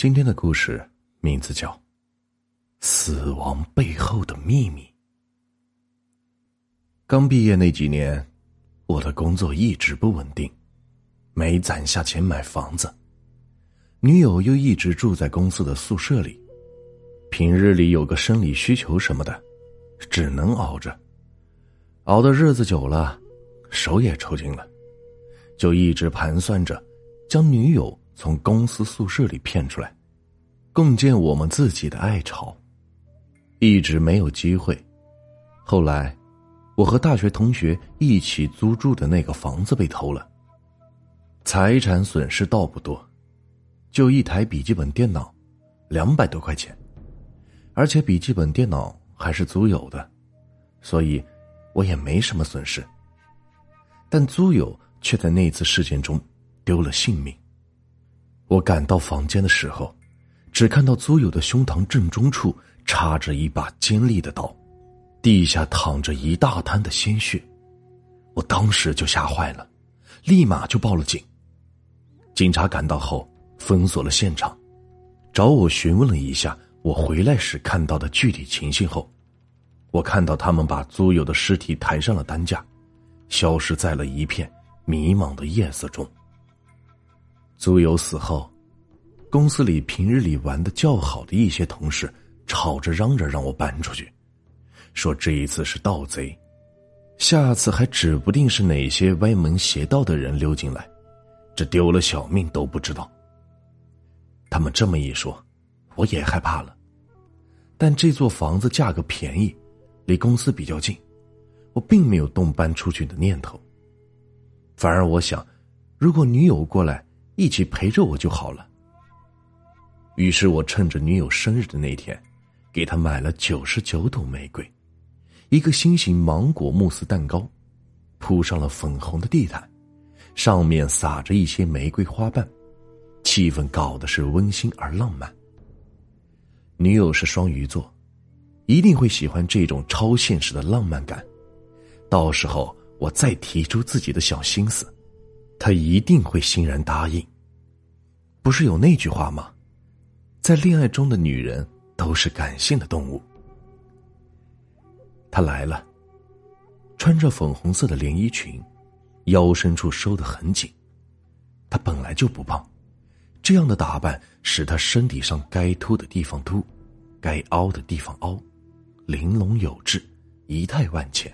今天的故事名字叫《死亡背后的秘密》。刚毕业那几年，我的工作一直不稳定，没攒下钱买房子，女友又一直住在公司的宿舍里，平日里有个生理需求什么的，只能熬着。熬的日子久了，手也抽筋了，就一直盘算着将女友。从公司宿舍里骗出来，共建我们自己的爱巢，一直没有机会。后来，我和大学同学一起租住的那个房子被偷了，财产损失倒不多，就一台笔记本电脑，两百多块钱，而且笔记本电脑还是租有的，所以我也没什么损失。但租友却在那次事件中丢了性命。我赶到房间的时候，只看到租友的胸膛正中处插着一把尖利的刀，地下躺着一大滩的鲜血。我当时就吓坏了，立马就报了警。警察赶到后，封锁了现场，找我询问了一下我回来时看到的具体情形后，我看到他们把租友的尸体抬上了担架，消失在了一片迷茫的夜色中。租友死后，公司里平日里玩的较好的一些同事吵着嚷着让我搬出去，说这一次是盗贼，下次还指不定是哪些歪门邪道的人溜进来，这丢了小命都不知道。他们这么一说，我也害怕了。但这座房子价格便宜，离公司比较近，我并没有动搬出去的念头。反而我想，如果女友过来。一起陪着我就好了。于是我趁着女友生日的那天，给她买了九十九朵玫瑰，一个心形芒果慕斯蛋糕，铺上了粉红的地毯，上面撒着一些玫瑰花瓣，气氛搞的是温馨而浪漫。女友是双鱼座，一定会喜欢这种超现实的浪漫感。到时候我再提出自己的小心思。她一定会欣然答应。不是有那句话吗？在恋爱中的女人都是感性的动物。他来了，穿着粉红色的连衣裙，腰深处收的很紧。他本来就不胖，这样的打扮使他身体上该凸的地方凸，该凹的地方凹，玲珑有致，仪态万千。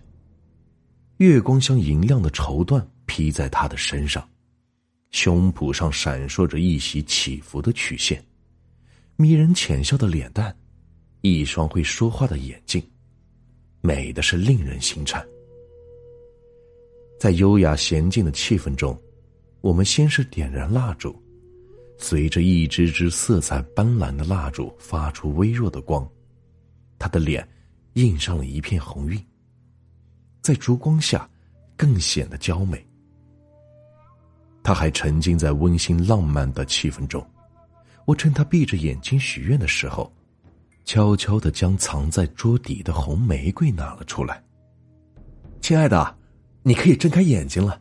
月光像银亮的绸缎。披在他的身上，胸脯上闪烁着一袭起伏的曲线，迷人浅笑的脸蛋，一双会说话的眼睛，美的是令人心颤。在优雅娴静的气氛中，我们先是点燃蜡烛，随着一支支色彩斑斓的蜡烛发出微弱的光，他的脸印上了一片红晕，在烛光下更显得娇美。他还沉浸在温馨浪漫的气氛中，我趁他闭着眼睛许愿的时候，悄悄的将藏在桌底的红玫瑰拿了出来。亲爱的，你可以睁开眼睛了。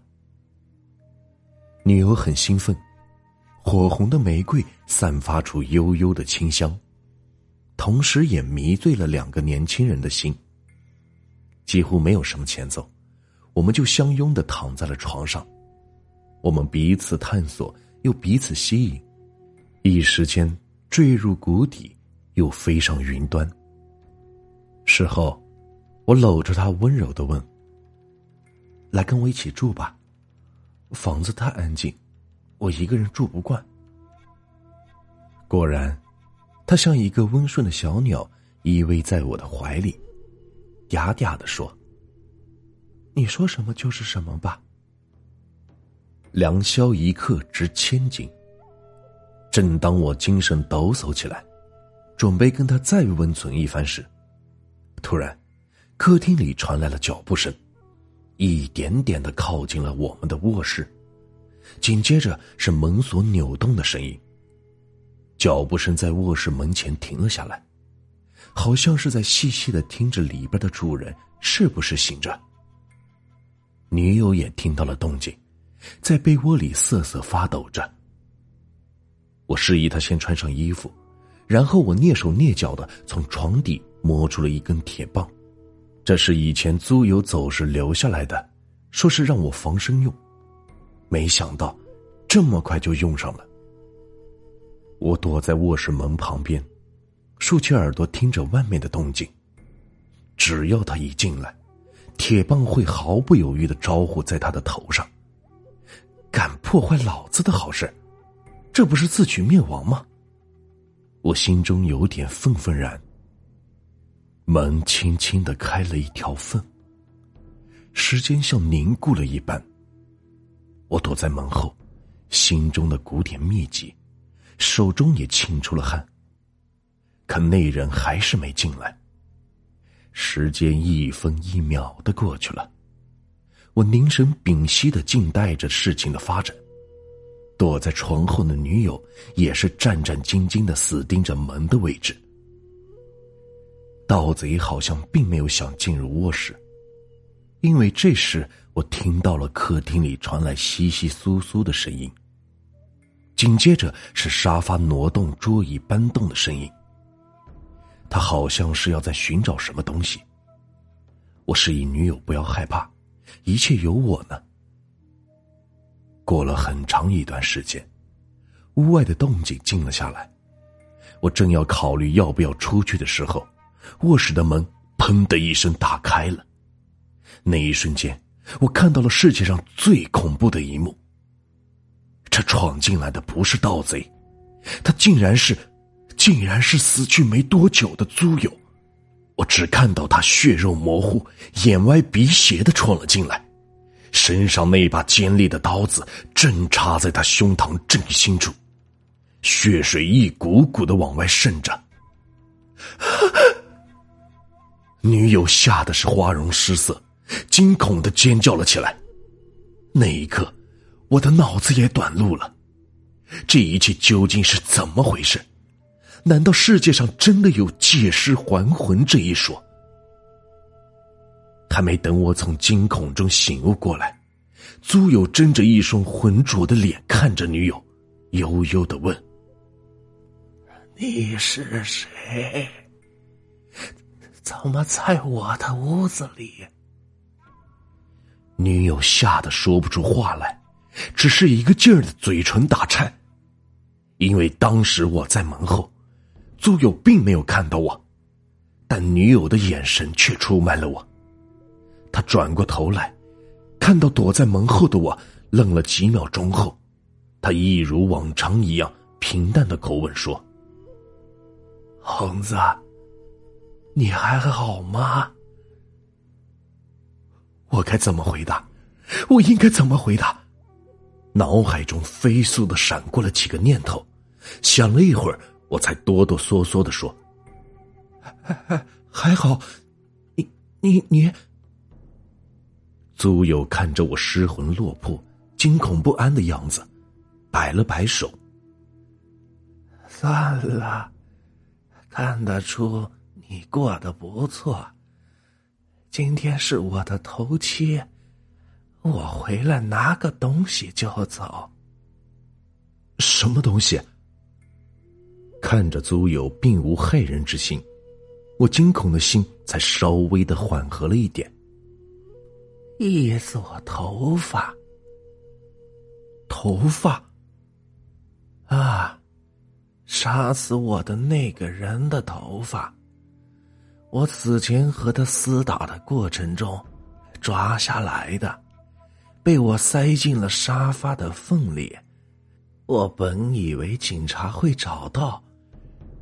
女友很兴奋，火红的玫瑰散发出悠悠的清香，同时也迷醉了两个年轻人的心。几乎没有什么前奏，我们就相拥的躺在了床上。我们彼此探索，又彼此吸引，一时间坠入谷底，又飞上云端。事后，我搂着他，温柔的问：“来跟我一起住吧，房子太安静，我一个人住不惯。”果然，他像一个温顺的小鸟，依偎在我的怀里，嗲嗲的说：“你说什么就是什么吧。”良宵一刻值千金。正当我精神抖擞起来，准备跟他再温存一番时，突然，客厅里传来了脚步声，一点点的靠近了我们的卧室。紧接着是门锁扭动的声音。脚步声在卧室门前停了下来，好像是在细细的听着里边的主人是不是醒着。女友也听到了动静。在被窝里瑟瑟发抖着。我示意他先穿上衣服，然后我蹑手蹑脚的从床底摸出了一根铁棒，这是以前租友走时留下来的，说是让我防身用。没想到，这么快就用上了。我躲在卧室门旁边，竖起耳朵听着外面的动静。只要他一进来，铁棒会毫不犹豫的招呼在他的头上。敢破坏老子的好事，这不是自取灭亡吗？我心中有点愤愤然。门轻轻的开了一条缝，时间像凝固了一般。我躲在门后，心中的鼓点密集，手中也沁出了汗。可那人还是没进来。时间一分一秒的过去了，我凝神屏息的静待着事情的发展。躲在床后的女友也是战战兢兢的死盯着门的位置。盗贼好像并没有想进入卧室，因为这时。我听到了客厅里传来窸窸窣窣的声音，紧接着是沙发挪动、桌椅搬动的声音。他好像是要在寻找什么东西。我示意女友不要害怕，一切有我呢。过了很长一段时间，屋外的动静静了下来。我正要考虑要不要出去的时候，卧室的门“砰”的一声打开了。那一瞬间。我看到了世界上最恐怖的一幕。这闯进来的不是盗贼，他竟然是，竟然是死去没多久的租友。我只看到他血肉模糊、眼歪鼻斜的闯了进来，身上那把尖利的刀子正插在他胸膛正心处，血水一股股的往外渗着。女友吓得是花容失色。惊恐的尖叫了起来，那一刻，我的脑子也短路了。这一切究竟是怎么回事？难道世界上真的有借尸还魂这一说？还没等我从惊恐中醒悟过来，租友睁着一双浑浊的脸看着女友，悠悠的问：“你是谁？怎么在我的屋子里？”女友吓得说不出话来，只是一个劲儿的嘴唇打颤。因为当时我在门后，租友并没有看到我，但女友的眼神却出卖了我。他转过头来，看到躲在门后的我，愣了几秒钟后，他一如往常一样平淡的口吻说：“恒子，你还好吗？”我该怎么回答？我应该怎么回答？脑海中飞速的闪过了几个念头，想了一会儿，我才哆哆嗦嗦的说：“还好，你你你。”租友看着我失魂落魄、惊恐不安的样子，摆了摆手：“算了，看得出你过得不错。”今天是我的头七，我回来拿个东西就走。什么东西？看着租友并无害人之心，我惊恐的心才稍微的缓和了一点。一撮头发，头发啊，杀死我的那个人的头发。我此前和他厮打的过程中，抓下来的，被我塞进了沙发的缝里。我本以为警察会找到，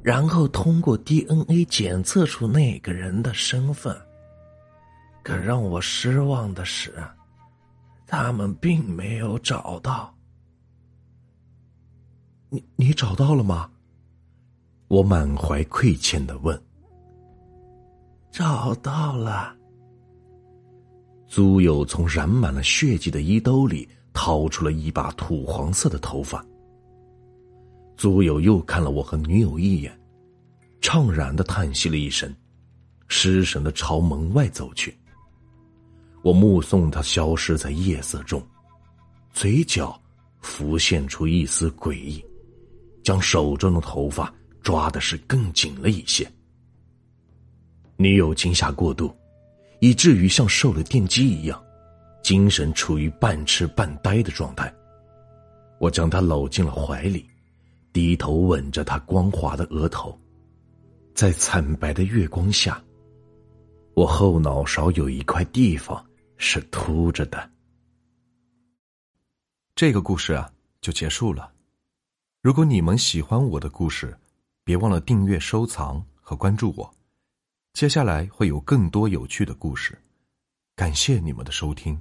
然后通过 DNA 检测出那个人的身份。可让我失望的是，他们并没有找到。你你找到了吗？我满怀愧欠的问。找到了。租友从染满了血迹的衣兜里掏出了一把土黄色的头发。租友又看了我和女友一眼，怅然的叹息了一声，失神的朝门外走去。我目送他消失在夜色中，嘴角浮现出一丝诡异，将手中的头发抓的是更紧了一些。女友惊吓过度，以至于像受了电击一样，精神处于半痴半呆的状态。我将她搂进了怀里，低头吻着她光滑的额头，在惨白的月光下，我后脑勺有一块地方是凸着的。这个故事啊，就结束了。如果你们喜欢我的故事，别忘了订阅、收藏和关注我。接下来会有更多有趣的故事，感谢你们的收听。